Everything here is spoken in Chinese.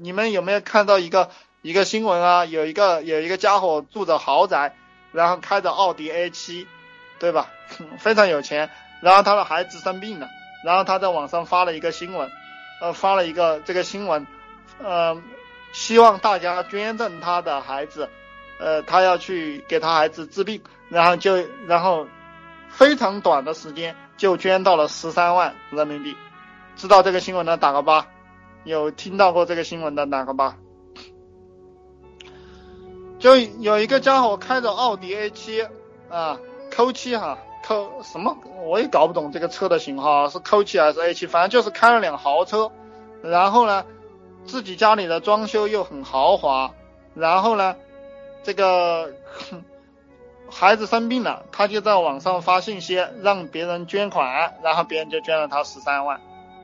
你们有没有看到一个一个新闻啊？有一个有一个家伙住着豪宅，然后开着奥迪 A7，对吧？非常有钱。然后他的孩子生病了，然后他在网上发了一个新闻，呃，发了一个这个新闻，呃，希望大家捐赠他的孩子，呃，他要去给他孩子治病，然后就然后非常短的时间就捐到了十三万人民币。知道这个新闻的打个八，有听到过这个新闻的哪个吧。就有一个家伙开着奥迪 A7 啊，Q7 哈，Q 什么我也搞不懂这个车的型号是 Q7 还是 A7，反正就是开了辆豪车，然后呢，自己家里的装修又很豪华，然后呢，这个 孩子生病了，他就在网上发信息让别人捐款，然后别人就捐了他十三万。